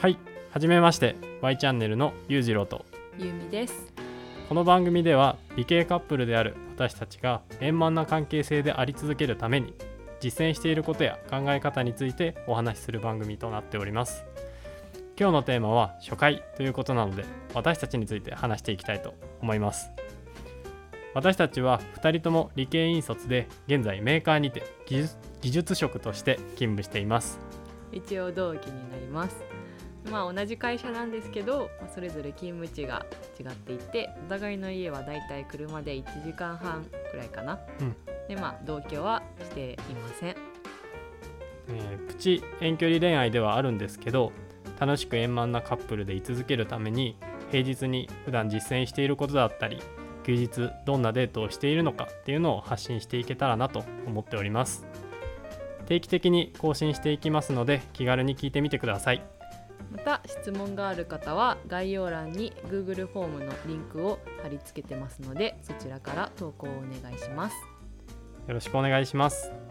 はいはじめまして Y チャンネルのゆうじろうと。ゆうみです。この番組では理系カップルである私たちが円満な関係性であり続けるために実践していることや考え方についてお話しする番組となっております。今日のテーマは初回ということなので私たちについて話していきたいと思います。私たちは2人とも理系院卒で現在メーカーにて技術職として勤務しています。一応同期になりますまあ同じ会社なんですけどまあそれぞれ勤務地が違っていてお互いの家はだいたい車で1時間半くらいかな、うん。でまあ同居はしていません。えープチ遠距離恋愛ではあるんですけど楽しく円満なカップルで居続けるために平日に普段実践していることだったり休日どんなデートをしているのかっていうのを発信していけたらなと思っております。定期的に更新していきますので気軽に聞いてみてくださいまた質問がある方は概要欄に Google フォームのリンクを貼り付けてますのでそちらから投稿をお願いします。よろしくお願いします。